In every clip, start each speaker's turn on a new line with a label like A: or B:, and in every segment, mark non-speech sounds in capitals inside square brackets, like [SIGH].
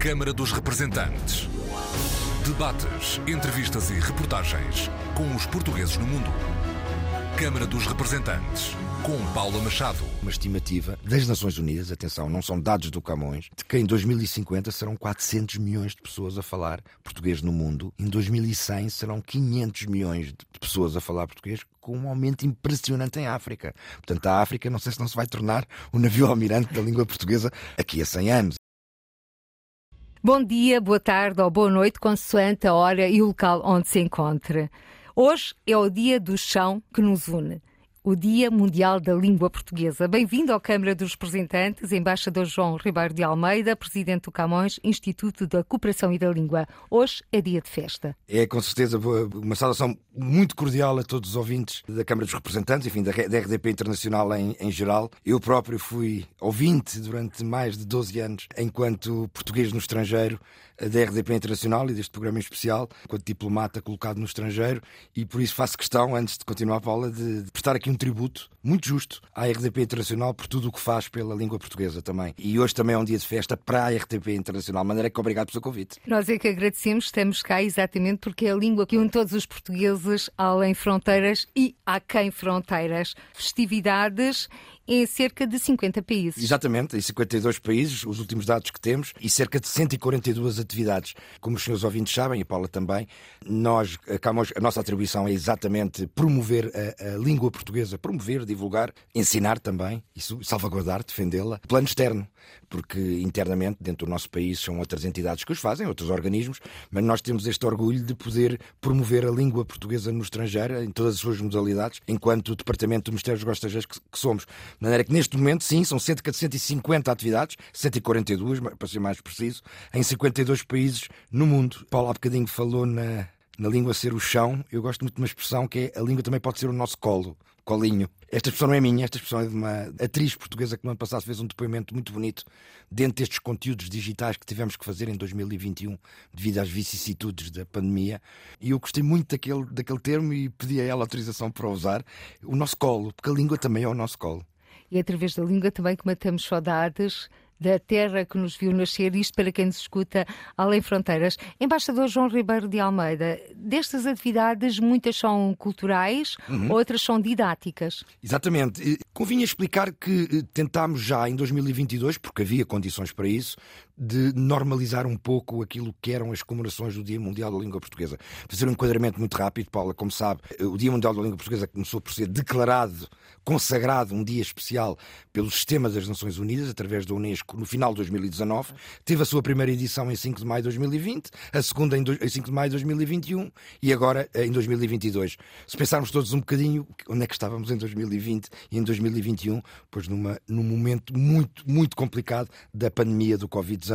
A: Câmara dos Representantes. Debates, entrevistas e reportagens com os portugueses no mundo. Câmara dos Representantes, com Paula Machado.
B: Uma estimativa das Nações Unidas, atenção, não são dados do Camões, de que em 2050 serão 400 milhões de pessoas a falar português no mundo. Em 2100 serão 500 milhões de pessoas a falar português, com um aumento impressionante em África. Portanto, a África, não sei se não se vai tornar o navio almirante da língua portuguesa aqui a 100 anos.
C: Bom dia, boa tarde ou boa noite, consoante a hora e o local onde se encontra. Hoje é o dia do chão que nos une o Dia Mundial da Língua Portuguesa. Bem-vindo à Câmara dos Representantes, embaixador João Ribeiro de Almeida, presidente do Camões, Instituto da Cooperação e da Língua. Hoje é dia de festa.
B: É com certeza uma saudação muito cordial a todos os ouvintes da Câmara dos Representantes, enfim, da RDP Internacional em, em geral. Eu próprio fui ouvinte durante mais de 12 anos enquanto português no estrangeiro da RDP Internacional e deste programa em especial, enquanto diplomata colocado no estrangeiro, e por isso faço questão, antes de continuar, Paula, de prestar aqui um tributo muito justo à RDP Internacional por tudo o que faz pela língua portuguesa também. E hoje também é um dia de festa para a RDP Internacional. De maneira que obrigado pelo seu convite.
C: Nós é que agradecemos, estamos cá exatamente porque é a língua que une todos os portugueses além fronteiras e aquém fronteiras. Festividades em cerca de 50 países.
B: Exatamente, em 52 países, os últimos dados que temos, e cerca de 142 atividades. Como os senhores ouvintes sabem, e a Paula também, nós, a, a nossa atribuição é exatamente promover a, a, língua portuguesa, promover, divulgar, ensinar também, e salvaguardar, defendê-la. Plano externo, porque internamente, dentro do nosso país, são outras entidades que os fazem, outros organismos, mas nós temos este orgulho de poder promover a língua portuguesa no estrangeiro, em todas as suas modalidades, enquanto Departamento do Ministério dos Negócios Estrangeiros que, que somos. De maneira que neste momento, sim, são cerca de 150 atividades, 142, para ser mais preciso, em 52 países no mundo. Paulo há bocadinho falou na, na língua ser o chão. Eu gosto muito de uma expressão que é a língua também pode ser o nosso colo, colinho. Esta expressão não é minha, esta expressão é de uma atriz portuguesa que no ano passado fez um depoimento muito bonito dentro destes conteúdos digitais que tivemos que fazer em 2021 devido às vicissitudes da pandemia. E eu gostei muito daquele, daquele termo e pedi a ela autorização para usar. O nosso colo, porque a língua também é o nosso colo
C: e através da língua também que matamos saudades da terra que nos viu nascer, isto para quem nos escuta além fronteiras. Embaixador João Ribeiro de Almeida, destas atividades, muitas são culturais, uhum. outras são didáticas.
B: Exatamente. Convinha explicar que eh, tentámos já em 2022, porque havia condições para isso, de normalizar um pouco aquilo que eram as comemorações do Dia Mundial da Língua Portuguesa. Fazer um enquadramento muito rápido, Paula, como sabe, o Dia Mundial da Língua Portuguesa começou por ser declarado, consagrado um dia especial pelo Sistema das Nações Unidas, através da Unesco, no final de 2019. Teve a sua primeira edição em 5 de maio de 2020, a segunda em 5 de maio de 2021 e agora eh, em 2022. Se pensarmos todos um bocadinho onde é que estávamos em 2020 e em 2021, pois numa, num momento muito, muito complicado da pandemia do Covid-19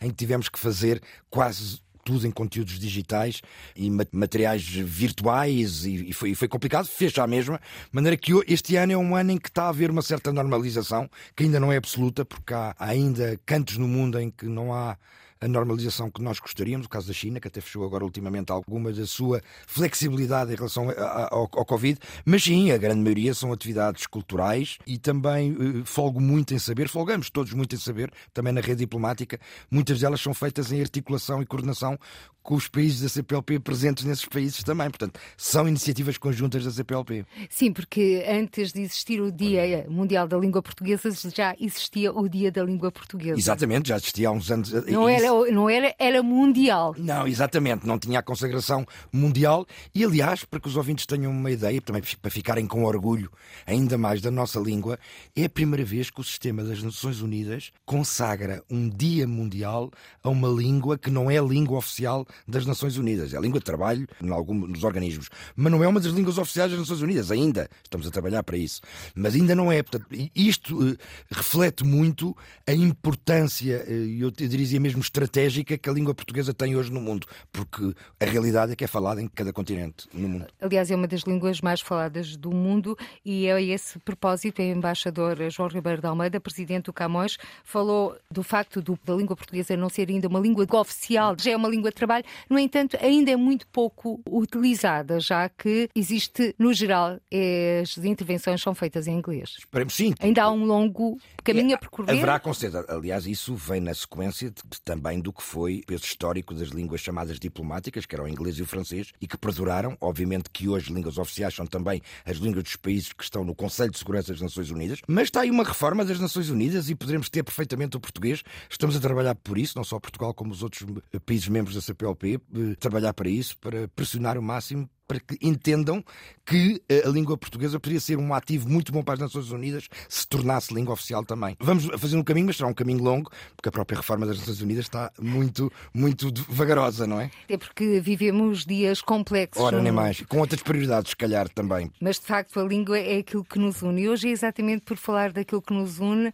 B: em que tivemos que fazer quase tudo em conteúdos digitais e materiais virtuais e, foi, e foi complicado, fez a mesma, de maneira que este ano é um ano em que está a haver uma certa normalização, que ainda não é absoluta, porque há ainda cantos no mundo em que não há a normalização que nós gostaríamos, o caso da China, que até fechou agora ultimamente alguma da sua flexibilidade em relação ao, ao Covid, mas sim, a grande maioria são atividades culturais e também uh, folgo muito em saber, folgamos todos muito em saber, também na rede diplomática, muitas delas são feitas em articulação e coordenação com os países da CPLP presentes nesses países também. Portanto, são iniciativas conjuntas da CPLP.
C: Sim, porque antes de existir o Dia Mundial da Língua Portuguesa, já existia o Dia da Língua Portuguesa.
B: Exatamente, já existia há uns anos.
C: Não era, não era, era mundial.
B: Não, exatamente, não tinha a consagração mundial. E, aliás, para que os ouvintes tenham uma ideia, também para ficarem com orgulho ainda mais da nossa língua, é a primeira vez que o sistema das Nações Unidas consagra um Dia Mundial a uma língua que não é a língua oficial das Nações Unidas. É a língua de trabalho em alguns dos organismos. Mas não é uma das línguas oficiais das Nações Unidas, ainda. Estamos a trabalhar para isso. Mas ainda não é. Portanto, isto uh, reflete muito a importância, e uh, eu diria mesmo estratégica, que a língua portuguesa tem hoje no mundo. Porque a realidade é que é falada em cada continente no mundo.
C: Aliás, é uma das línguas mais faladas do mundo e é esse propósito. O embaixador João Ribeiro de Almeida, presidente do Camões, falou do facto do, da língua portuguesa não ser ainda uma língua oficial, já é uma língua de trabalho no entanto, ainda é muito pouco utilizada, já que existe, no geral, as intervenções são feitas em inglês.
B: Esperemos sim.
C: Ainda há um longo caminho é, a percorrer.
B: Haverá com certeza. Aliás, isso vem na sequência de, também do que foi o peso histórico das línguas chamadas diplomáticas, que eram o inglês e o francês, e que perduraram. Obviamente que hoje línguas oficiais são também as línguas dos países que estão no Conselho de Segurança das Nações Unidas. Mas está aí uma reforma das Nações Unidas e poderemos ter perfeitamente o português. Estamos a trabalhar por isso, não só Portugal como os outros países membros da CPLP, eh, trabalhar para isso, para pressionar o máximo para que entendam que eh, a língua portuguesa poderia ser um ativo muito bom para as Nações Unidas se tornasse língua oficial também. Vamos fazer um caminho, mas será um caminho longo, porque a própria reforma das Nações Unidas está muito, muito vagarosa, não é?
C: É porque vivemos dias complexos.
B: Ora, nem mais. Com outras prioridades, se calhar, também.
C: Mas, de facto, a língua é aquilo que nos une. E hoje é exatamente por falar daquilo que nos une, uh,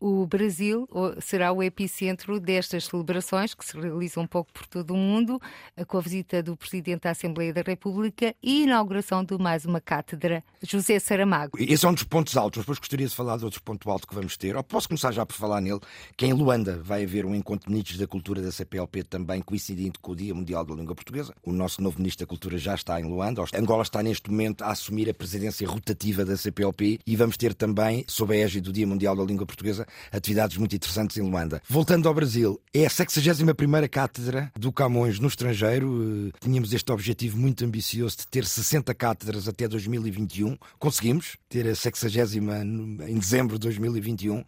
C: o Brasil será o epicentro destas celebrações, que se realizam um pouco por todo o mundo, com a visita do Presidente da Assembleia da República E inauguração de mais uma cátedra José Saramago.
B: Esse é um dos pontos altos, mas depois gostaria de falar de outro ponto alto que vamos ter, ou posso começar já por falar nele, que é em Luanda vai haver um encontro de ministros da cultura da CPLP também coincidente com o Dia Mundial da Língua Portuguesa. O nosso novo ministro da Cultura já está em Luanda. Angola está neste momento a assumir a presidência rotativa da CPLP e vamos ter também, sob a égide do Dia Mundial da Língua Portuguesa, atividades muito interessantes em Luanda. Voltando ao Brasil, é a 61ª cátedra do Camões no estrangeiro. Eh, tínhamos este objetivo muito ambicioso ambicioso de ter 60 cátedras até 2021. Conseguimos ter a 60 em dezembro de 2021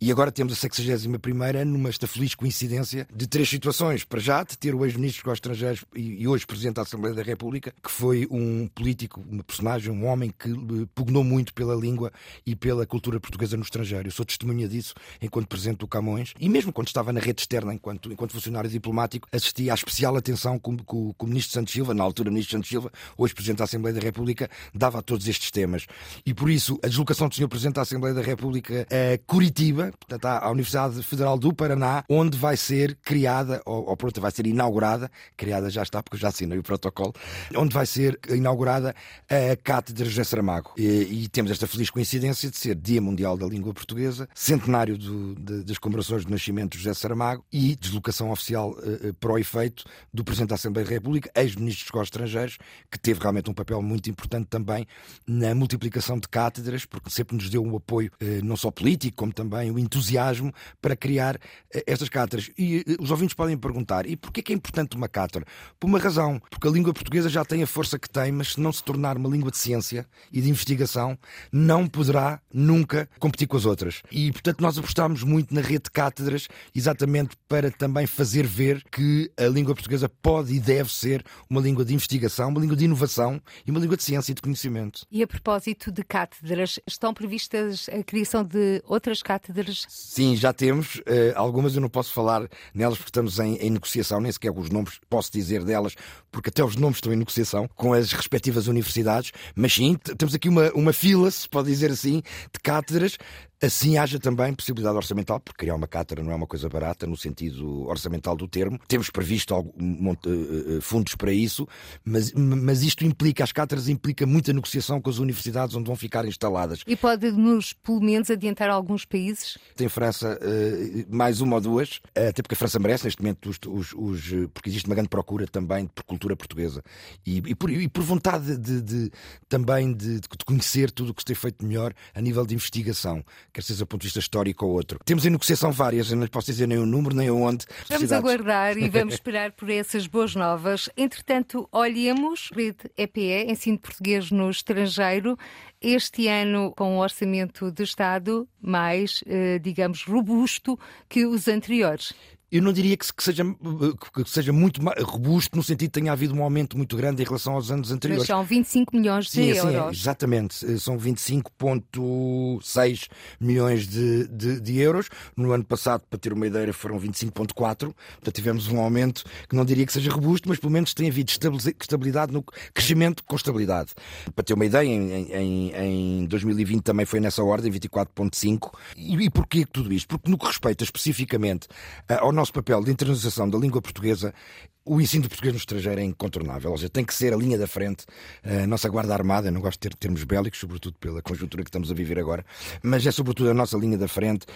B: e agora temos a 61 numa esta feliz coincidência de três situações. Para já, de ter o ex-ministro dos Estrangeiros e hoje Presidente da Assembleia da República, que foi um político, uma personagem, um homem que eh, pugnou muito pela língua e pela cultura portuguesa no estrangeiro. Eu sou testemunha disso enquanto Presidente do Camões e mesmo quando estava na rede externa, enquanto, enquanto funcionário diplomático, assisti à especial atenção com, com, com o Ministro Santos Silva, na altura Ministro Santos Silva, Silva, hoje Presidente da Assembleia da República, dava a todos estes temas. E por isso, a deslocação do Sr. Presidente da Assembleia da República a Curitiba, portanto, à Universidade Federal do Paraná, onde vai ser criada, ou, ou pronto, vai ser inaugurada, criada já está, porque já assinei o protocolo, onde vai ser inaugurada a Cátedra José Saramago. E, e temos esta feliz coincidência de ser Dia Mundial da Língua Portuguesa, centenário do, de, das comemorações do nascimento de José Saramago e deslocação oficial uh, para o efeito do Presidente da Assembleia da República, ex-ministro dos Estrangeiros, que teve realmente um papel muito importante também na multiplicação de cátedras, porque sempre nos deu um apoio eh, não só político, como também o entusiasmo para criar eh, estas cátedras. E eh, os ouvintes podem perguntar: e porquê que é importante uma cátedra? Por uma razão, porque a língua portuguesa já tem a força que tem, mas se não se tornar uma língua de ciência e de investigação, não poderá nunca competir com as outras. E portanto nós apostamos muito na rede de cátedras exatamente para também fazer ver que a língua portuguesa pode e deve ser uma língua de investigação, uma língua de inovação e uma língua de ciência e de conhecimento.
C: E a propósito de cátedras, estão previstas a criação de outras cátedras?
B: Sim, já temos. Uh, algumas eu não posso falar nelas porque estamos em, em negociação, nem sequer os nomes posso dizer delas, porque até os nomes estão em negociação com as respectivas universidades. Mas sim, temos aqui uma, uma fila, se pode dizer assim, de cátedras Assim haja também possibilidade orçamental, porque criar uma cátedra não é uma coisa barata no sentido orçamental do termo. Temos previsto algum, uh, fundos para isso, mas, mas isto implica, as cátedras implica muita negociação com as universidades onde vão ficar instaladas.
C: E pode-nos, pelo menos, adiantar alguns países?
B: Tem França uh, mais uma ou duas, até porque a França merece neste momento, os, os, os, porque existe uma grande procura também por cultura portuguesa e, e, por, e por, vontade de, de também de, de, conhecer tudo o que se tem feito melhor a nível de investigação quer seja do ponto de vista histórico ou outro. Temos em negociação várias, eu não posso dizer nem o número, nem onde.
C: Vamos aguardar e vamos [LAUGHS] esperar por essas boas novas. Entretanto, olhemos, rede EPE, ensino português no estrangeiro, este ano com um orçamento de Estado mais, eh, digamos, robusto que os anteriores
B: eu não diria que, seja, que seja muito robusto no sentido de tenha havido um aumento muito grande em relação aos anos anteriores.
C: Mas são 25 milhões de sim, euros. Sim,
B: exatamente, eh, são 25,6 milhões de, de, de, euros. No ano passado, para ter uma ideia, foram 25,4. Portanto, tivemos um aumento que não diria que seja robusto, mas pelo menos tem havido estabilidade no crescimento com estabilidade. Para ter uma ideia, em, em, em 2020 também foi nessa ordem, 24,5. E, e porquê tudo isto? Porque no que respeita especificamente ao nosso papel de internalização da língua portuguesa, o ensino de português no estrangeiro é incontornável, ou seja, tem que ser a linha da frente. A nossa Guarda Armada, não gosto de ter termos bélicos, sobretudo pela conjuntura que estamos a viver agora, mas é sobretudo a nossa linha da frente.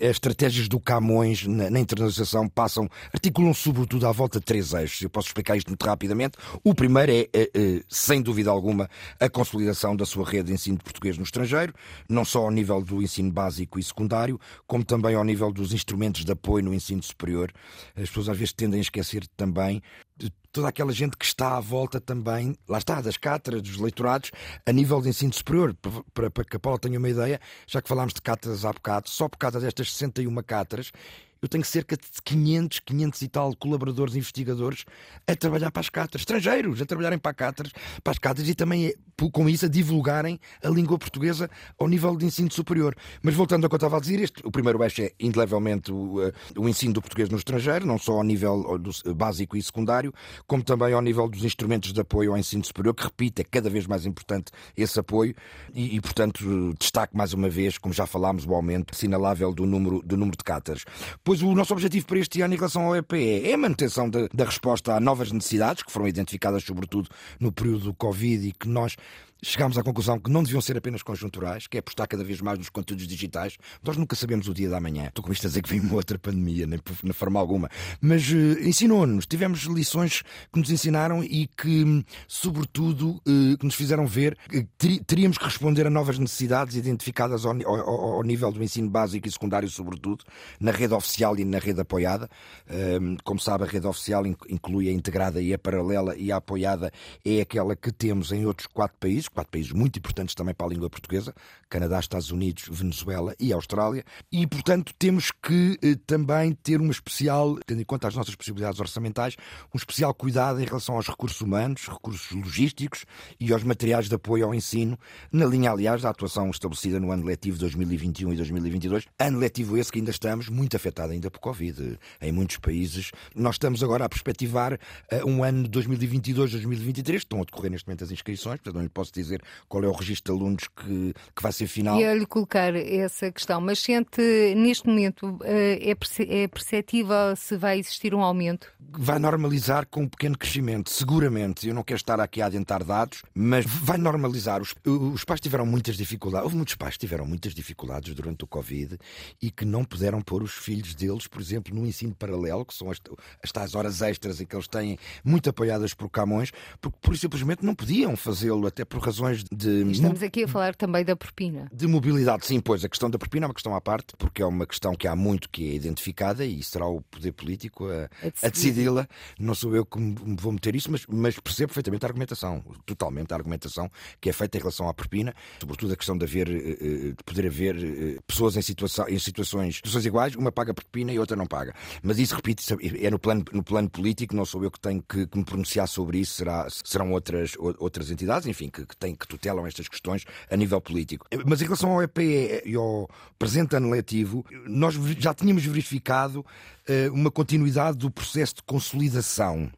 B: As estratégias do Camões na, na internacionalização passam, articulam sobretudo à volta de três eixos. Eu posso explicar isto muito rapidamente. O primeiro é, é, é, sem dúvida alguma, a consolidação da sua rede de ensino de português no estrangeiro, não só ao nível do ensino básico e secundário, como também ao nível dos instrumentos de apoio no ensino superior. As pessoas às vezes tendem a esquecer também de toda aquela gente que está à volta também, lá está, das cátedras, dos leitorados, a nível de ensino superior, para, para que a Paula tenha uma ideia, já que falámos de cátedras há bocado, só por causa destas 61 cátedras, eu tenho cerca de 500, 500 e tal colaboradores investigadores a trabalhar para as cátedras, estrangeiros a trabalharem para, cátedras, para as cátedras e também eh, com isso a divulgarem a língua portuguesa ao nível de ensino superior. Mas voltando ao que eu estava a dizer, este, o primeiro eixo é indelevelmente o, eh, o ensino do português no estrangeiro, não só ao nível do, básico e secundário, como também ao nível dos instrumentos de apoio ao ensino superior, que repito, é cada vez mais importante esse apoio e, e portanto, destaco mais uma vez, como já falámos, o aumento assinalável do número, do número de cátedras. Pois o nosso objetivo para este ano em relação ao EPE é a manutenção da, da resposta a novas necessidades que foram identificadas, sobretudo no período do Covid e que nós chegámos à conclusão que não deviam ser apenas conjunturais, que é apostar cada vez mais nos conteúdos digitais. Nós nunca sabemos o dia da manhã. Estou com isto a dizer que vem uma outra pandemia, nem de forma alguma. Mas uh, ensinou-nos, tivemos lições que nos ensinaram e que, sobretudo, uh, que nos fizeram ver que teríamos que responder a novas necessidades identificadas ao, ao, ao, nível do ensino básico e secundário, sobretudo, na rede oficial e na rede apoiada. Uh, como sabe, a rede oficial inclui a integrada e a paralela, e a apoiada é aquela que temos em outros quatro países quatro países muito importantes também para a língua portuguesa: Canadá, Estados Unidos, Venezuela e Austrália. E, portanto, temos que eh, também ter uma especial, tendo em conta as nossas possibilidades orçamentais, um especial cuidado em relação aos recursos humanos, recursos logísticos e aos materiais de apoio ao ensino, na linha, aliás, da atuação estabelecida no ano letivo 2021 e 2022. Ano letivo esse que ainda estamos muito afetado ainda por Covid. Em muitos países, nós estamos agora a perspectivar uh, um ano 2022-2023, estão a decorrer neste momento as inscrições, portanto não lhe posso dizer qual é o registro de alunos que, que vai ser final.
C: E a lhe colocar essa questão, mas sente neste momento eh, é, é perceptível se vai existir um aumento?
B: Vai normalizar com um pequeno crescimento, seguramente. Eu não quero estar aqui a adiantar dados, mas vai normalizar. Os, os pais tiveram muitas dificuldades, houve muitos pais que tiveram muitas dificuldades durante o Covid e que não puderam pôr os filhos deles, por exemplo, no ensino paralelo, que são as, as tais horas extras em que eles têm muito apoiadas por Camões, porque por simplesmente não podiam fazê-lo, até por razões de.
C: Estamos aqui a falar também da propina.
B: De mobilidade, sim, pois a questão da propina é uma questão à parte, porque é uma questão que há muito que é identificada e será o poder político a, a decidi-la. Não sou eu que me vou meter isso, mas, mas, percebo perfeitamente a argumentação, totalmente a argumentação que é feita em relação à propina, sobretudo a questão de haver, eh, eh, de poder haver eh, pessoas em, situação, em situações, situações iguais, uma paga propina e outra não paga. Mas isso, repito, é no plano, no plano político, não sou eu que tenho que, que me pronunciar sobre isso, será, serão outras, outras entidades, enfim, que, que têm que tutelam estas questões a nível político. Mas em relação ao EPE e ao presente ano letivo, nós já tínhamos verificado uh, uma continuidade do processo de consolidação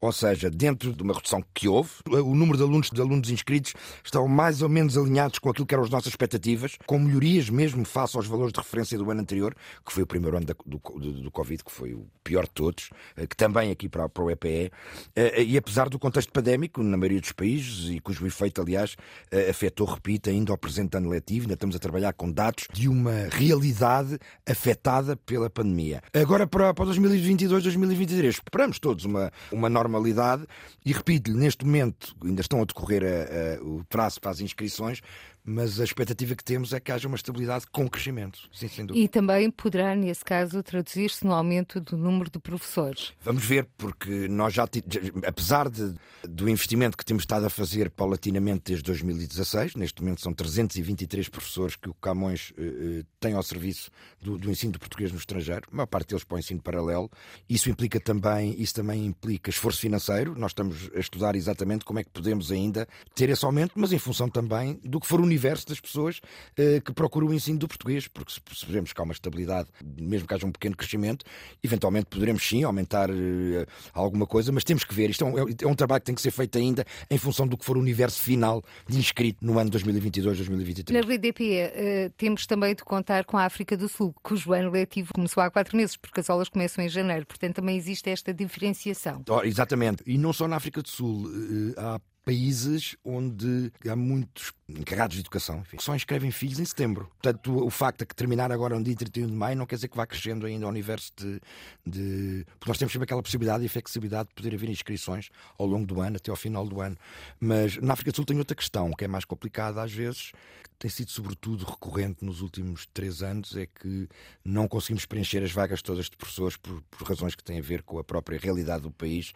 B: ou seja, dentro de uma redução que houve, o número de alunos, de alunos inscritos estão mais ou menos alinhados com aquilo que eram as nossas expectativas, com melhorias mesmo face aos valores de referência do ano anterior, que foi o primeiro ano da, do, do, do, Covid, que foi o pior de todos, eh, que também aqui para, para o EPE, eh, e apesar do contexto pandémico na maioria dos países, e cujo efeito, aliás, eh, afetou, repito, ainda ao presente ano letivo, ainda estamos a trabalhar com dados de uma realidade afetada pela pandemia. Agora para, para 2022-2023, esperamos todos uma, uma norma normalidade. E repito-lhe, neste momento ainda estão a decorrer a, a, o prazo para as inscrições, mas a expectativa que temos é que haja uma estabilidade com crescimento. Sim, sem dúvida.
C: E também poderá, nesse caso, traduzir-se no aumento do número de professores.
B: Vamos ver, porque nós já, apesar de, do investimento que temos estado a fazer paulatinamente desde 2016, neste momento são 323 professores que o Camões eh, eh, tem ao serviço do, do, ensino de português no estrangeiro, a maior parte deles para o ensino paralelo. Isso implica também, isso também implica esforço financeiro. Nós estamos a estudar exatamente como é que podemos ainda ter esse aumento, mas em função também do que for o nível universo das pessoas uh, que procuram o ensino do português, porque se percebemos que há uma estabilidade, mesmo que haja um pequeno crescimento, eventualmente poderemos sim aumentar uh, alguma coisa, mas temos que ver. Isto é um, é um, trabalho que tem que ser feito ainda em função do que for o universo final de inscrito no ano 2022-2023.
C: Na RDP uh, temos também de contar com a África do Sul, cujo ano letivo começou há quatro meses, porque as aulas começam em janeiro, portanto também existe esta diferenciação.
B: Oh, exatamente. E não só na África do Sul, há países onde há muitos encarregados de educação enfim, só inscrevem filhos em setembro. Portanto, o facto de que terminar agora no dia 31 de maio não quer dizer que vá crescendo ainda o universo de, de. Porque nós temos sempre aquela possibilidade e flexibilidade de poder haver inscrições ao longo do ano, até ao final do ano. Mas na África do Sul tem outra questão que é mais complicada às vezes, tem sido sobretudo recorrente nos últimos três anos é que não conseguimos preencher as vagas todas de professores por, por razões que têm a ver com a própria realidade do país.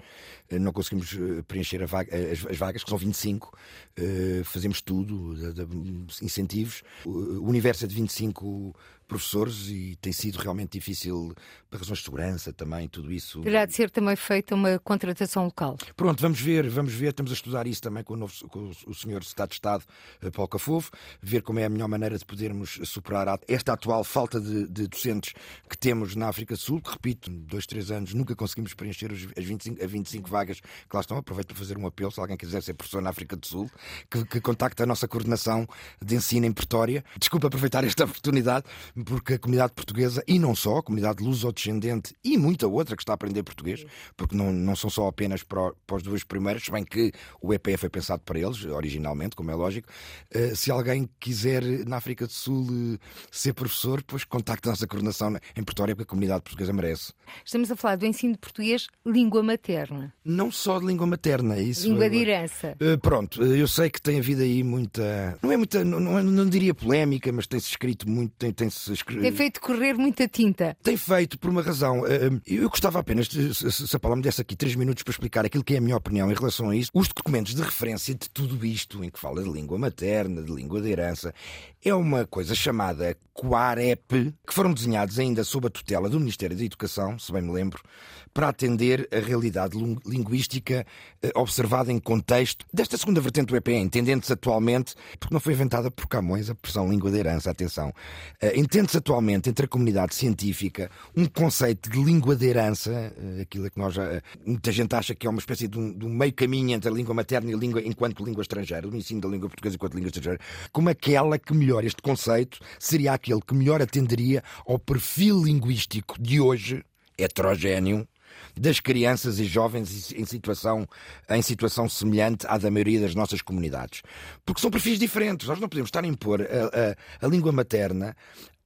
B: Eh, não conseguimos eh, preencher vaga, as, as, vagas, que são 25. Uh, fazemos tudo, de, de, incentivos. O universo é de 25 professores e tem sido realmente difícil por razões de segurança também, tudo isso.
C: Terá de ser também feita uma contratação local.
B: Pronto, vamos ver, vamos ver, estamos a estudar isso também com o, novo, com o senhor Estado de Estado, eh, Paulo Cafofo, ver como é a melhor maneira de podermos superar esta atual falta de, de docentes que temos na África do Sul, que repito, dois, três anos nunca conseguimos preencher as 25, as 25 vagas que lá estão. Aproveito para fazer um apelo, se alguém quiser ser professor na África do Sul, que, que contacte a nossa coordenação de ensino em Pretória. Desculpa aproveitar esta [LAUGHS] oportunidade, porque a comunidade portuguesa, e não só, a comunidade luso-descendente e muita outra que está a aprender português, porque não, não são só apenas para, para os dois primeiros, se bem que o EPF foi pensado para eles, originalmente, como é lógico. Uh, se alguém quiser na África do Sul uh, ser professor, pois contacte a nossa coordenação em Pretória, porque a comunidade portuguesa merece.
C: Estamos a falar do ensino de português, língua materna.
B: Não só de língua materna, é isso.
C: Língua de herança.
B: Pronto, eu sei que tem havido aí muita. Não é muita, não, não, não diria polémica, mas tem-se escrito muito, tem-se escrito
C: tem feito correr muita tinta.
B: Tem feito por uma razão. Eh, eh, eu gostava apenas, de, se a Paula me desse aqui três minutos para explicar aquilo que é a minha opinião em relação a isso. Os documentos de referência de tudo isto, em que fala de língua materna, de língua de herança, é uma coisa chamada Quarep, que foram desenhados ainda sob a tutela do Ministério da Educação, se bem me lembro, para atender a realidade linguística eh, observada em contexto desta segunda vertente do EPE, entendendo-se atualmente, porque não foi inventada por Camões a pressão língua de herança, atenção, entende-se atualmente entre a comunidade científica um conceito de língua de herança, eh, aquilo que nós já, muita gente acha que é uma espécie de um, de um meio caminho entre a língua materna e a língua enquanto língua estrangeira, o ensino da língua portuguesa enquanto língua estrangeira, como aquela que melhor, este conceito seria aquele que melhor atenderia ao perfil linguístico de hoje, heterogéneo, das crianças e jovens em situação, em situação semelhante à da maioria das nossas comunidades. Porque são perfis diferentes. Nós não podemos estar a impor a, a, a língua materna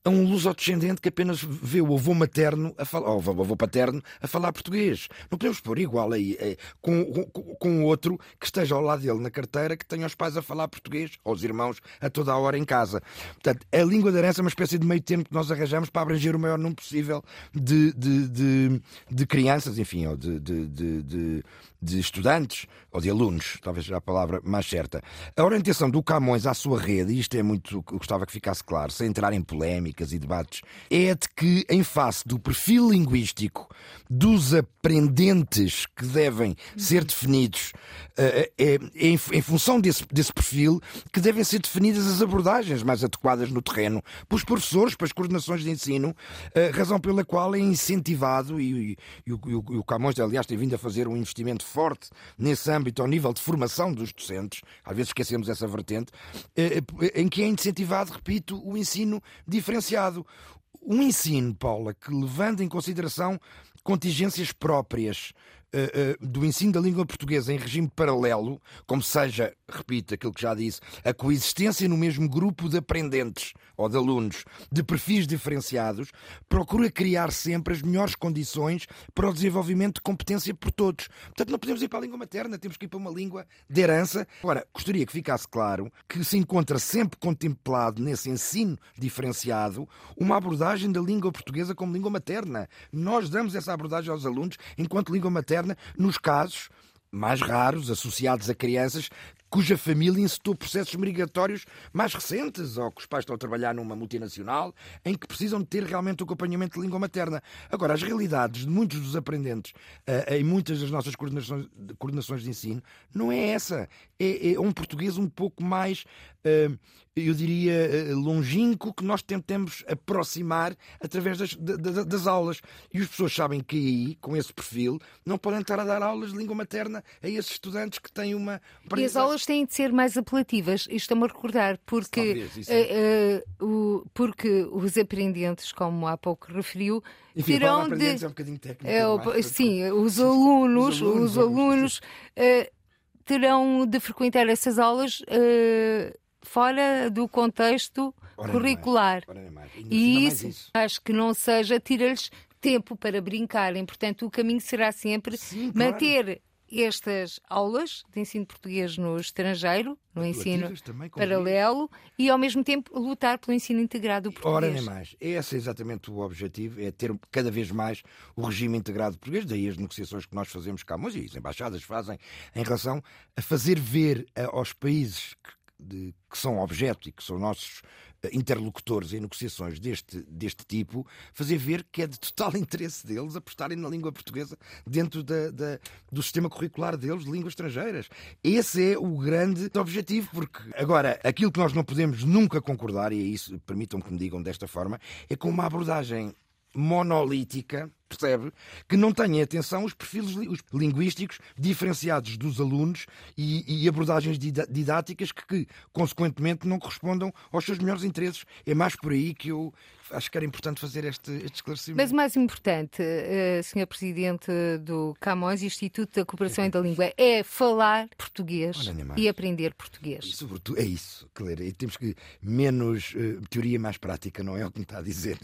B: a um luso-descendente que apenas vê o avô materno a falar, ou o avô paterno a falar português. Não podemos pôr igual aí é, com, com, com outro que esteja ao lado dele na carteira que tenha os pais a falar português, ou os irmãos a toda a hora em casa. Portanto, a língua da herança é uma espécie de meio termo que nós arranjamos para abranger o maior número possível de, de, de, de crianças, enfim, ou de, de, de, de estudantes ou de alunos, talvez seja a palavra mais certa. A orientação do Camões à sua rede, e isto é muito, eu gostava que ficasse claro, sem entrar em polémicas e debates, é de que, em face do perfil linguístico dos aprendentes que devem ser definidos, eh, é, é em, função desse, desse perfil que devem ser definidas as abordagens mais adequadas no terreno pelos professores, pelas coordenações de ensino, razão pela qual é incentivado, e, e, e, o, e o Camões, aliás, tem vindo a fazer um investimento forte nesse âmbito ao nível de formação dos docentes, às vezes esquecemos essa vertente, eh, eh, em que é incentivado, repito, o ensino diferenciado. Um ensino, Paula, que levando em consideração contingências próprias do ensino da língua portuguesa em regime paralelo, como seja, repito aquilo que já disse, a coexistência no mesmo grupo de aprendentes ou de alunos de perfis diferenciados, procura criar sempre as melhores condições para o desenvolvimento de competência por todos. Portanto, não podemos ir para a língua materna, temos que ir para uma língua de herança. Agora, gostaria que ficasse claro que se encontra sempre contemplado nesse ensino diferenciado uma abordagem da língua portuguesa como língua materna. Nós damos essa abordagem aos alunos enquanto língua materna nos casos mais raros, associados a crianças cuja família incitou processos migratórios mais recentes, ou que os pais estão a trabalhar numa multinacional, em que precisam de ter realmente o acompanhamento de língua materna. Agora, as realidades de muitos dos aprendentes uh, em muitas das nossas coordenações, coordenações de ensino não é essa. É, é um português um pouco mais uh, eu diria, eh, longínquo que nós tentemos aproximar através das, das, das, aulas. E as pessoas sabem que aí, com esse perfil, não podem estar a dar aulas de língua materna a esses estudantes que têm uma.
C: E as aulas têm de ser mais apelativas. Estou-me a recordar, porque, uh, uh, o, porque os aprendentes, como há pouco referiu,
B: Enfim,
C: terão
B: de.
C: É
B: um bocadinho técnico,
C: é,
B: mais,
C: sim, os alunos, os alunos, os alunos terão de frequentar essas aulas fora do contexto ora curricular.
B: Mais,
C: e isso, isso, acho que não seja tira-lhes tempo para brincarem. Portanto, o caminho será sempre
B: Sim,
C: manter
B: claro.
C: Estas aulas de ensino português no estrangeiro, no ensino
B: também,
C: paralelo, e ao mesmo tempo lutar pelo ensino integrado do português.
B: Ora, nem mais. Esse é exatamente o objetivo, é ter cada vez mais o regime integrado português, daí as negociações que nós fazemos cá, mas e as embaixadas fazem em relação a fazer ver aos países que de, que são objeto e que são nossos eh, interlocutores em negociações deste, deste tipo, fazer ver que é de total [LAUGHS] interesse deles apostarem na língua portuguesa dentro da, da, do sistema curricular deles de línguas estrangeiras. Esse é o grande objetivo, porque agora aquilo que nós não podemos nunca concordar, e é isso, permitam que me digam desta forma, é com uma abordagem monolítica, percebe? Que não tenha atenção os perfis linguísticos diferenciados dos alunos e, e abordagens didáticas que, que, consequentemente, não correspondam aos seus melhores interesses. É mais por aí que eu acho que era importante fazer este, este esclarecimento.
C: Mas o mais importante, uh, Sr. Presidente do Camões, Instituto da Cooperação é. e da Língua, é falar português e aprender português. E,
B: sobretudo, é isso, Claire. E temos que menos uh, teoria, mais prática, não é o que me está a dizer.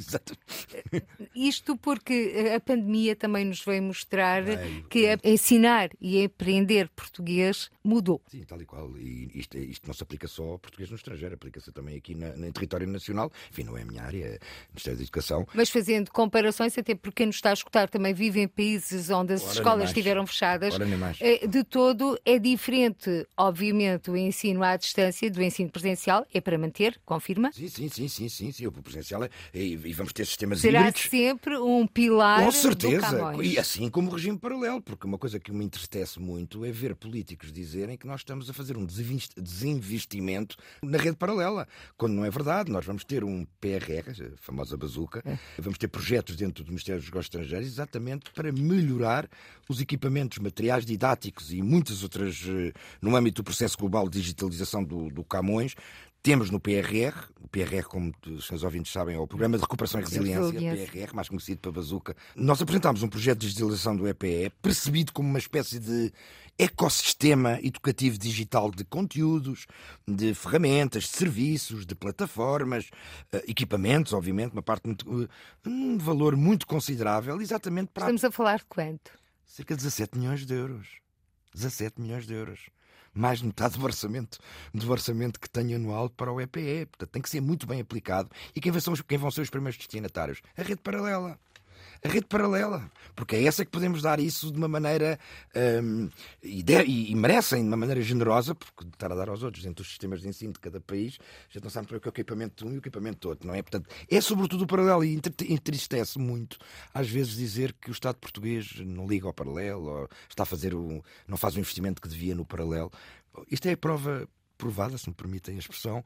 B: [LAUGHS]
C: Isto porque a pandemia também nos veio mostrar que ensinar e aprender português mudou.
B: Sim, tal e qual. E isto, isto não se aplica só ao português no estrangeiro, aplica-se também aqui na, no território nacional. Enfim, não é a minha área, Ministério da Educação.
C: Mas fazendo comparações, até porque quem nos está a escutar também vive em países onde as Ora escolas estiveram fechadas, eh, de todo é diferente, obviamente, o ensino à distância do ensino presencial. É para manter, confirma?
B: Sim, sim, sim, sim, sim, sim. O presencial é, e, vamos ter sistemas
C: Será
B: híbridos.
C: sempre um pilar.
B: Com certeza. E assim como o regime paralelo, porque uma coisa que me entristece muito é ver políticos dizerem que nós estamos a fazer um desinvestimento na rede paralela, quando não é verdade. Nós vamos ter um PRR, famosa bazuca. É. Vamos ter projetos dentro do Ministério dos Negócios Estrangeiros exatamente para melhorar os equipamentos materiais didáticos e muitas outras, eh, no âmbito do processo global de digitalização do, do Camões, temos no PRR, o PRR, como os seus ouvintes sabem, é o Programa de Recuperação e Resiliência, PRR, mais conhecido para Bazuca. Nós apresentámos um projeto de digitalização do EPE, percebido como uma espécie de ecossistema educativo digital de conteúdos, de ferramentas, de serviços, de plataformas, eh, equipamentos, obviamente, uma parte muito, eh, um valor muito considerável, exatamente para.
C: Estamos a falar de quanto?
B: Cerca de 17 milhões de euros. 17 milhões de euros mais de metade do orçamento, do orçamento que tem anual para o EPE. Portanto, tem que ser muito bem aplicado. E quem vão, quem vão ser os primeiros destinatários? A rede paralela a rede paralela, porque é essa que podemos dar isso de uma maneira um, e, de, e, merecem de uma maneira generosa, porque estar a dar aos outros dentro dos sistemas de ensino de cada país, já não sabe para o que é o equipamento de um e o equipamento do outro, não é? Portanto, é sobretudo o paralelo e entristece muito às vezes dizer que o Estado português não liga ao paralelo ou está a fazer o, não faz o investimento que devia no paralelo. Isto é a prova provada, se me permitem a expressão,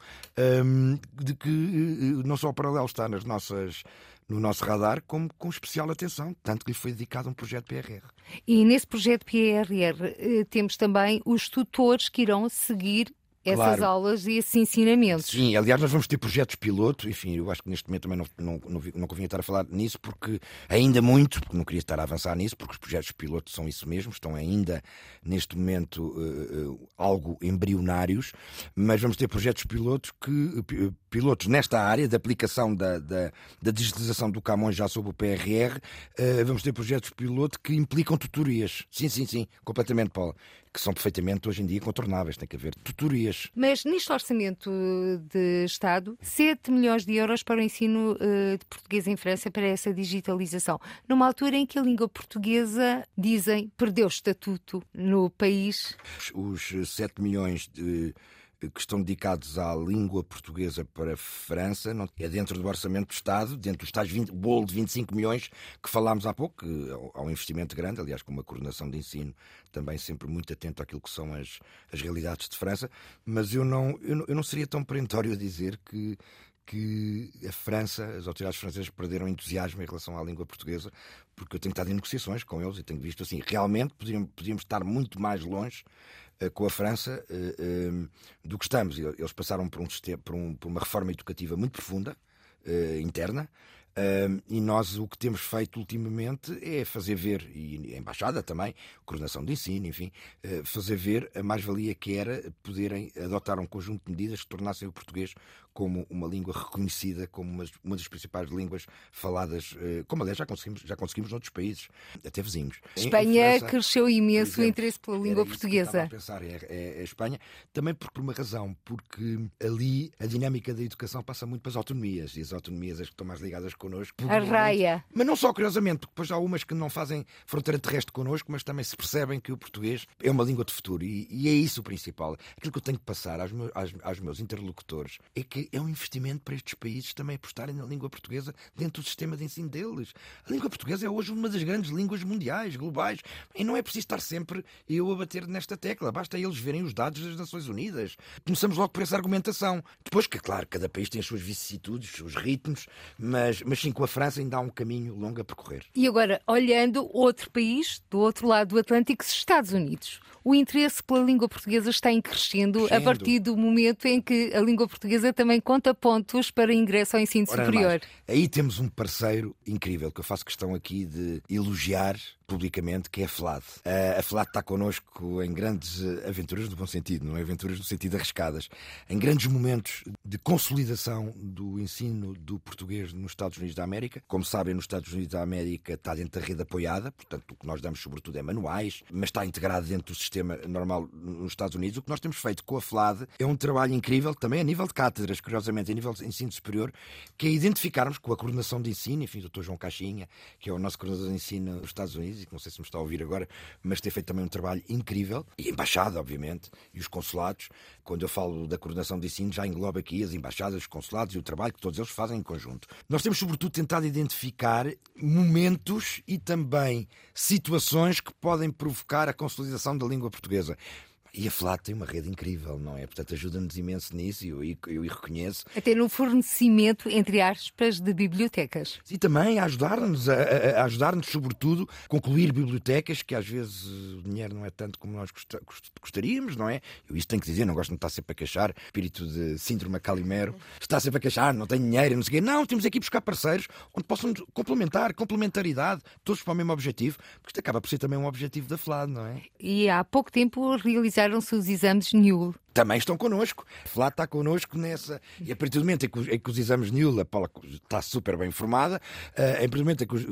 B: um, de que eh, não só o paralelo está nas nossas no nosso radar, como com especial atenção, tanto que lhe foi dedicado um projeto PRR.
C: E nesse projeto PRR eh, temos também os tutores que irão seguir essas claro. aulas e esses ensinamentos.
B: Sim, aliás, nós vamos ter projetos piloto, enfim, eu acho que neste momento também não, não, não, não convinha estar a falar nisso, porque ainda muito, porque não queria estar a avançar nisso, porque os projetos piloto são isso mesmo, estão ainda neste momento uh, uh, algo embrionários, mas vamos ter projetos pilotos que uh, pilotos nesta área de aplicação da, da, da, digitalização do Camões já sob o PRR, vamos ter projetos piloto que implicam tutorias. Sim, sim, sim, completamente, Paulo que são perfeitamente hoje em dia contornáveis. Tem que haver tutorias
C: Mas neste orçamento de Estado, 7 milhões de euros para o ensino uh, de português em França para essa digitalização. Numa altura em que a língua portuguesa, dizem, perdeu estatuto no país.
B: Os 7 milhões de que estão dedicados à língua portuguesa para a França, não, é? Dentro do orçamento do Estado, dentro dos tais 20, bolo de 25 milhões que falámos há pouco, que há um investimento grande, aliás, com uma coordenação de ensino também sempre muito atento àquilo que são as, as realidades de França, mas eu não, eu não, eu não seria tão perentório a dizer que que a França, as autoridades francesas perderam entusiasmo em relação à língua portuguesa, porque eu tenho estado em negociações com eles e tenho visto assim, realmente podíamos, podíamos estar muito mais longe com a França uh, uh, do que estamos. Eles passaram por, um sistema, por, um, por uma reforma educativa muito profunda, interna, Uh, e nós o que temos feito ultimamente é fazer ver, e a Embaixada também, coordenação de ensino, enfim, uh, fazer ver a mais-valia que era poderem adotar um conjunto de medidas que tornassem o português como uma língua reconhecida como uma, uma das principais línguas faladas, uh, como aliás já conseguimos, já conseguimos noutros países, até vizinhos.
C: Espanha França, cresceu imenso exemplo, o interesse pela língua portuguesa.
B: a pensar, é, é, é, Espanha, também por, por uma razão, porque ali a dinâmica da educação passa muito para as autonomias, e as autonomias as que estão mais ligadas connosco.
C: A raia.
B: Mas não só, curiosamente, porque depois há umas que não fazem fronteira terrestre connosco, mas também se percebem que o português é uma língua de futuro. E, e é isso o principal. Aquilo que eu tenho que passar aos meus, aos, aos meus interlocutores é que é um investimento para estes países também apostarem na língua portuguesa dentro do sistema de ensino deles. A língua portuguesa é hoje uma das grandes línguas mundiais, globais. E não é preciso estar sempre eu a bater nesta tecla. Basta eles verem os dados das Nações Unidas. Começamos logo por essa argumentação. Depois, que claro, cada país tem as suas vicissitudes, os seus ritmos, mas, mas sim, com a França ainda há um caminho longo a percorrer.
C: E agora, olhando outro país, do outro lado do Atlântico, os Estados Unidos. O interesse pela língua portuguesa está em crescendo, crescendo. a partir do momento em que a língua portuguesa também conta pontos para ingresso ao ensino Ora superior.
B: Aí temos um parceiro incrível que eu faço questão aqui de elogiar publicamente, que é a FLAD. A FLAD está connosco em grandes aventuras, no bom sentido, não é aventuras no sentido arriscadas, em grandes momentos de consolidação do ensino do português nos Estados Unidos da América. Como sabem, nos Estados Unidos da América está dentro da rede apoiada, portanto, o que nós damos sobretudo é manuais, mas está integrado dentro do sistema normal nos Estados Unidos. O que nós temos feito com a FLAD é um trabalho incrível, também a nível de cátedras, curiosamente, a nível de ensino superior, que é identificarmos com a coordenação de ensino, enfim, o Dr. João Caixinha, que é o nosso coordenador de ensino nos Estados Unidos e que não sei se me está a ouvir agora, mas tem feito também um trabalho incrível, e a embaixada, obviamente, e os consulados. Quando eu falo da coordenação de ensino, já engloba aqui as embaixadas, os consulados e o trabalho que todos eles fazem em conjunto. Nós temos, sobretudo, tentado identificar momentos e também situações que podem provocar a consolidação da língua portuguesa. E a FLAT tem uma rede incrível, não é? Portanto, ajuda-nos imenso nisso e eu, eu, eu reconheço.
C: Até no fornecimento, entre aspas, de bibliotecas.
B: E também a ajudar-nos, a, a ajudar-nos, sobretudo, a concluir bibliotecas, que às vezes o dinheiro não é tanto como nós gostaríamos, não é? Eu isso tenho que dizer, não gosto de estar sempre a queixar, espírito de síndrome Calimero, está sempre a queixar, não tem dinheiro, não sei o quê. Não, temos aqui buscar parceiros onde possam complementar, complementaridade, todos para o mesmo objetivo, porque isto acaba por ser também um objetivo da FLAD, não é?
C: E há pouco tempo realizar fizeram-se os exames NIUL.
B: Também estão connosco. FLAT está connosco nessa. E a partir do momento em que, em que os exames NIUL, a Paula está super bem informada, uh, a partir do momento em que os,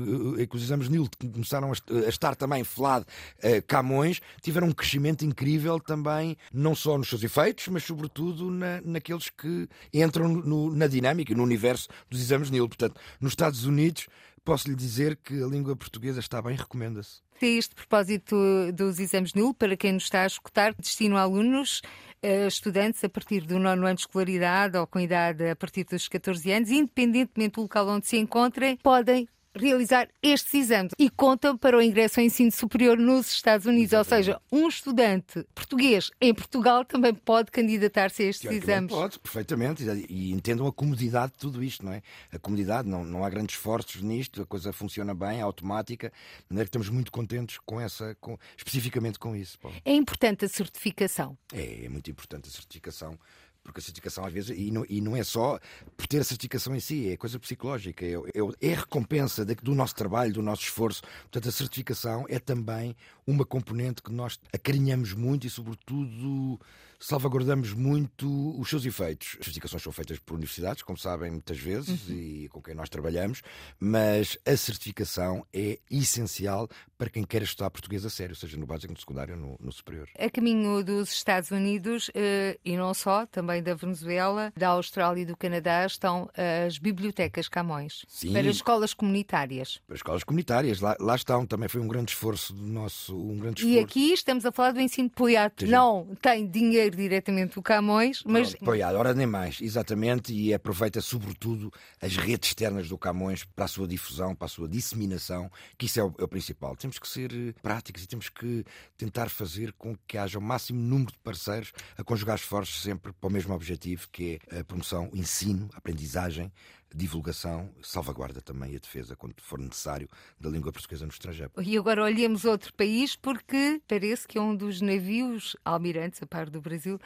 B: em que os exames NIUL começaram a, estar também FLAD uh, Camões, tiveram um crescimento incrível também, não só nos seus efeitos, mas sobretudo na, naqueles que entram no, na dinâmica, no universo dos exames NIUL. Portanto, nos Estados Unidos, posso lhe dizer que a língua portuguesa está bem, recomenda-se.
C: Este propósito dos exames NUL, para quem nos está a escutar, destino a alunos, eh, estudantes a partir do nono ano de escolaridade ou com idade a partir dos 14 anos, independentemente do local onde se encontrem, podem realizar estes exames e contam para o ingresso ao ensino superior nos Estados Unidos. Exatamente. Ou seja, um estudante português em Portugal também pode candidatar-se a estes exames.
B: Pode, perfeitamente. E entendam a comodidade de tudo isto, não é? A comodidade, não, não há grandes esforços nisto, a coisa funciona bem, é automática. De maneira que estamos muito contentes com essa, com, especificamente com isso. Paulo.
C: É importante a certificação.
B: É, é muito importante a certificação porque a certificação às vezes, e não, e não é só por ter a certificação em si, é coisa psicológica, é, é, é recompensa do nosso trabalho, do nosso esforço. Portanto, a certificação é também uma componente que nós acarinhamos muito e, sobretudo, salvaguardamos muito os seus efeitos. As certificações são feitas por universidades, como sabem, muitas vezes, uhum. e com quem nós trabalhamos, mas a certificação é essencial para quem quer estudar português a sério, seja no básico, no secundário ou no, no superior.
C: A caminho dos Estados Unidos, eh, e não só, também da Venezuela, da Austrália e do Canadá, estão as bibliotecas Camões. Sim. Para escolas comunitárias.
B: Para escolas comunitárias, lá, lá estão. Também foi um grande esforço do nosso. Um grande esforço.
C: E aqui estamos a falar do ensino apoiado. Não tem dinheiro diretamente do Camões, mas.
B: apoiado, ora nem mais, exatamente, e aproveita sobretudo as redes externas do Camões para a sua difusão, para a sua disseminação, que isso é o, é o principal. Temos que ser eh, práticos e temos que tentar fazer com que haja o máximo número de parceiros a conjugar esforços sempre para o mesmo objetivo, que é a promoção, o ensino, a aprendizagem, divulgação, salvaguarda também a defesa, quando for necessário, da língua portuguesa no estrangeiro.
C: E agora olhemos outro país, porque parece que é um dos navios almirantes, a par do Brasil,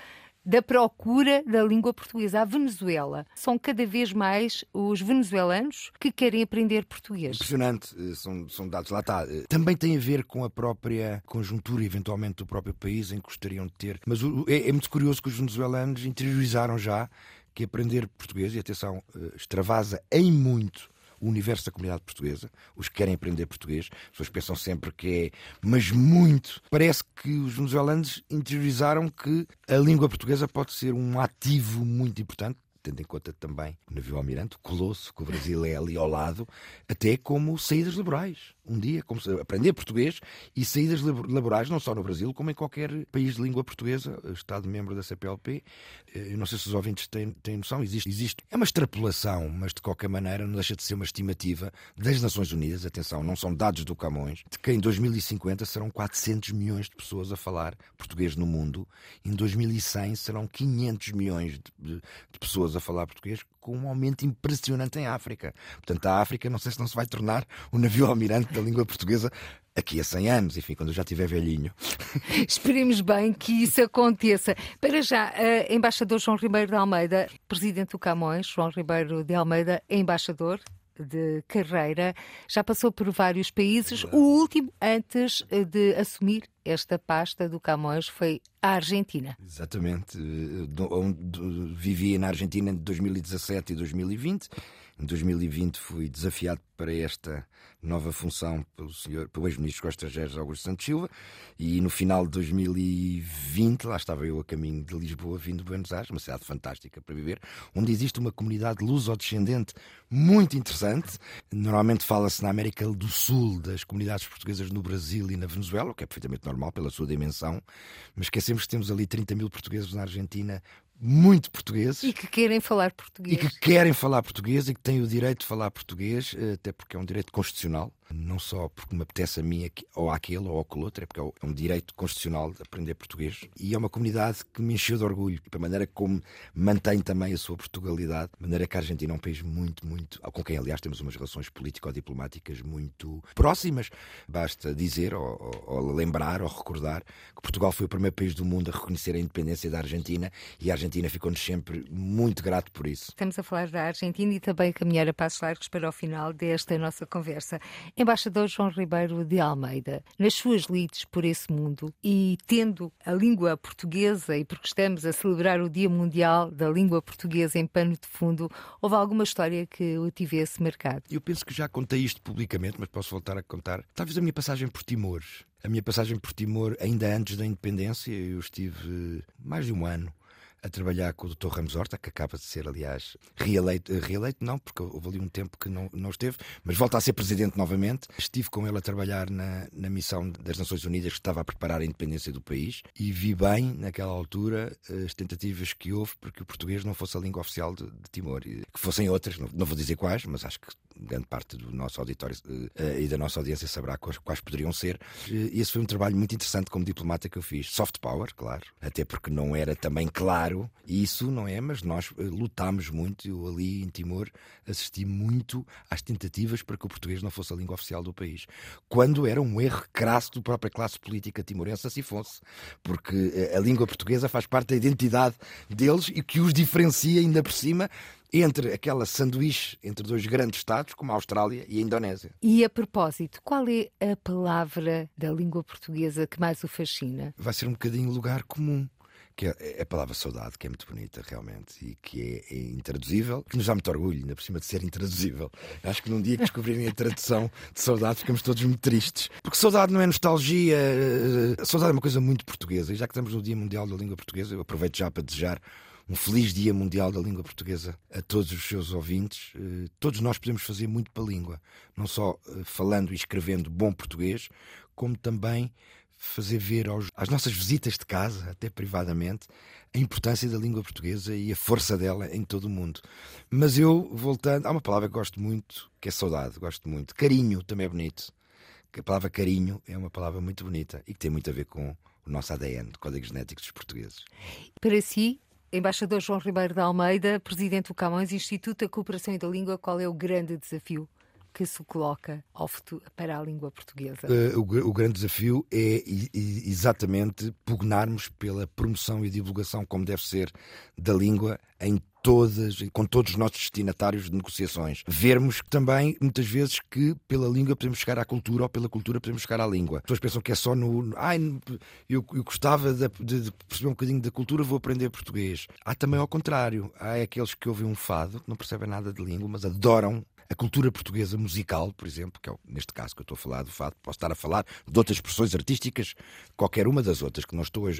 C: da procura da língua portuguesa. A Venezuela. São cada vez mais os venezuelanos que querem aprender português.
B: Impressionante, eh, são, são dados. Lá está. Eh, também tem a ver com a própria conjuntura, eventualmente, do próprio país em que gostariam de ter. Mas é, é muito curioso que os venezuelanos interiorizaram já que aprender português, e atenção, eh, extravasa em muito o universo da comunidade portuguesa, os que querem aprender português, as pessoas pensam sempre que é, mas muito. Parece que os venezuelanos interiorizaram que a língua portuguesa pode ser um ativo muito importante tendo em conta também o navio Almirante, o Colosso, que o Brasil é ali ao lado, até como saídas laborais um dia, como aprender português e saídas laborais, não só no Brasil, como em qualquer país de língua portuguesa, Estado-membro da CPLP. Eh, eu não sei se os ouvintes têm, têm noção, existe, existe. É uma extrapolação, mas de qualquer maneira não deixa de ser uma estimativa das Nações Unidas, atenção, não são dados do Camões, de que em 2050 serão 400 milhões de pessoas a falar português no mundo, em 2100 serão 500 milhões de, de, de pessoas a falar português, com um aumento impressionante em África. Portanto, a África, não sei se não se vai tornar o navio almirante da língua portuguesa aqui a 100 anos, enfim, quando eu já estiver velhinho. [LAUGHS]
C: Esperemos bem que isso aconteça. Para já, uh, embaixador João Ribeiro de Almeida, presidente do Camões, João Ribeiro de Almeida, embaixador de carreira, já passou por vários países. O último, antes eh, de assumir esta pasta do Camões, foi a Argentina.
B: Exatamente. Eh, vivi na Argentina entre 2017 e 2020 em 2020 fui desafiado para esta nova função pelo senhor, pelo ex-ministro dos Estrangeiros Augusto Santos Silva e no final de 2020 lá estava eu a caminho de Lisboa vindo de Buenos Aires, uma cidade fantástica para viver, onde existe uma comunidade luso-descendente muito interessante. Normalmente fala-se na América do Sul das comunidades portuguesas no Brasil e na Venezuela, o que é perfeitamente normal pela sua dimensão, mas esquecemos que temos ali 30 mil portugueses na Argentina muito portugueses.
C: E que querem falar português.
B: E que querem falar português e que têm o direito de falar português, eh, até porque é um direito constitucional não só porque me apetece a mim ou àquele ou àquele outro, é porque é, é um direito constitucional de aprender português e é uma comunidade que me encheu de orgulho, a maneira como mantém também a sua Portugalidade, a maneira que a Argentina é um país muito, muito, com quem aliás temos umas relações político-diplomáticas muito próximas. Basta dizer ou, ou, lembrar ou recordar que Portugal foi o primeiro país do mundo a reconhecer a independência da Argentina e a Argentina ficou-nos sempre muito grato por isso.
C: Estamos a falar da Argentina e também a caminhar a passos largos para o final desta nossa conversa. Embaixador João Ribeiro de Almeida, nas suas lides por esse mundo e tendo a língua portuguesa e porque estamos a celebrar o Dia Mundial da Língua Portuguesa em pano de fundo, houve alguma história que o tivesse marcado?
B: Eu penso que já contei isto publicamente, mas posso voltar a contar. Talvez a minha passagem por Timor. A minha passagem por Timor, ainda antes da independência, eu estive mais de um ano a trabalhar com o Dr. Ramos Horta, que acaba de ser, aliás, reeleito, eh, reeleito não, porque houve ali um tempo que não, não esteve, mas volta a ser presidente novamente. Estive com ele a trabalhar na, na missão das Nações Unidas que estava a preparar a independência do país e vi bem, naquela altura, as tentativas que houve para que o português não fosse a língua oficial de, de Timor, que fossem outras, não, não vou dizer quais, mas acho que grande parte do nosso auditório uh, e da nossa audiência saberá quais, quais poderiam ser. E esse foi um trabalho muito interessante como diplomata que eu fiz. Soft power, claro, até porque não era também claro isso, não é? Mas nós uh, lutámos muito. Eu ali em Timor assisti muito às tentativas para que o português não fosse a língua oficial do país. Quando era um erro crasso da própria classe política timorense, assim fosse. Porque a língua portuguesa faz parte da identidade deles e que os diferencia ainda por cima entre aquela sanduíche entre dois grandes estados, como a Austrália e a Indonésia.
C: E a propósito, qual é a palavra da língua portuguesa que mais o fascina?
B: Vai ser um bocadinho lugar comum que é, é a palavra saudade, que é muito bonita realmente e que é, é intraduzível, que nos dá muito orgulho, ainda por cima de ser intraduzível. Acho que num dia que descobrirem a tradução de saudade ficamos todos muito tristes. Porque saudade não é nostalgia, eh, saudade é uma coisa muito portuguesa. E já que estamos no Dia Mundial da Língua Portuguesa, eu aproveito já para desejar um feliz Dia Mundial da Língua Portuguesa a todos os seus ouvintes. Eh, todos nós podemos fazer muito para a língua, não só eh, falando e escrevendo bom português, como também fazer ver aos, às nossas visitas de casa, até privadamente, a importância da língua portuguesa e a força dela em todo o mundo. Mas eu, voltando, há uma palavra que gosto muito, que é saudade, gosto muito. Carinho também é bonito. A palavra carinho é uma palavra muito bonita e que tem muito a ver com o nosso ADN, Código Genético dos Portugueses.
C: Para si, Embaixador João Ribeiro da Almeida, Presidente do Camões, Instituto da Cooperação e da Língua, qual é o grande desafio que se coloca futuro, para a língua portuguesa?
B: Uh, o, o, grande desafio é exatamente pugnarmos pela promoção e divulgação, como deve ser, da língua em todas, com todos os nossos destinatários de negociações. Vermos também, muitas vezes, que pela língua podemos chegar à cultura ou pela cultura podemos chegar à língua. As pessoas pensam que é só no. Ai, eu, eu gostava de, de, perceber um bocadinho da cultura, vou aprender português. Há também ao contrário. Há aqueles que ouvem um fado, que não percebem nada de língua, mas adoram a cultura portuguesa musical, por exemplo, que é neste caso que eu estou a falar do fado, posso estar a falar de outras expressões artísticas, qualquer uma das outras, que não estou a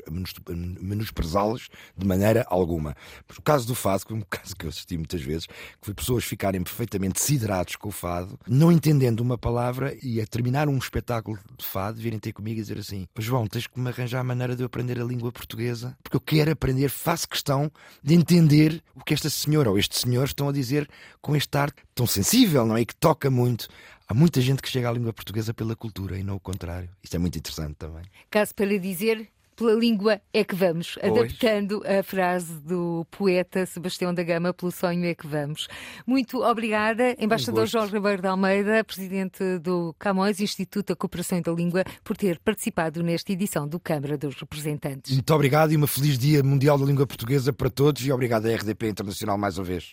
B: menosprezá-las de maneira alguma. Mas o caso do fado, que é um [LAUGHS] caso que eu assisti muitas vezes, que foi pessoas ficarem perfeitamente siderados com o fado, não entendendo uma palavra e a terminar um espetáculo de fado, virem ter comigo e dizer assim: João, tens que me arranjar a maneira de eu aprender a língua portuguesa, porque eu quero aprender, faço questão de entender o que esta senhora ou este senhor estão a dizer com este arte tão sensível, não é? E que toca muito. Há muita gente que chega à língua portuguesa pela cultura e não o contrário. Isto é muito interessante também.
C: Caso para dizer, pela língua é que vamos, pois. adaptando a frase do poeta Sebastião da Gama, pelo sonho é que vamos. Muito obrigada, embaixador um João Ribeiro de Almeida, presidente do Camões, Instituto da Cooperação da Língua, por ter participado nesta edição do Câmara dos Representantes.
B: Muito obrigado e uma feliz Dia Mundial da Língua Portuguesa para todos e obrigado à RDP Internacional mais uma vez.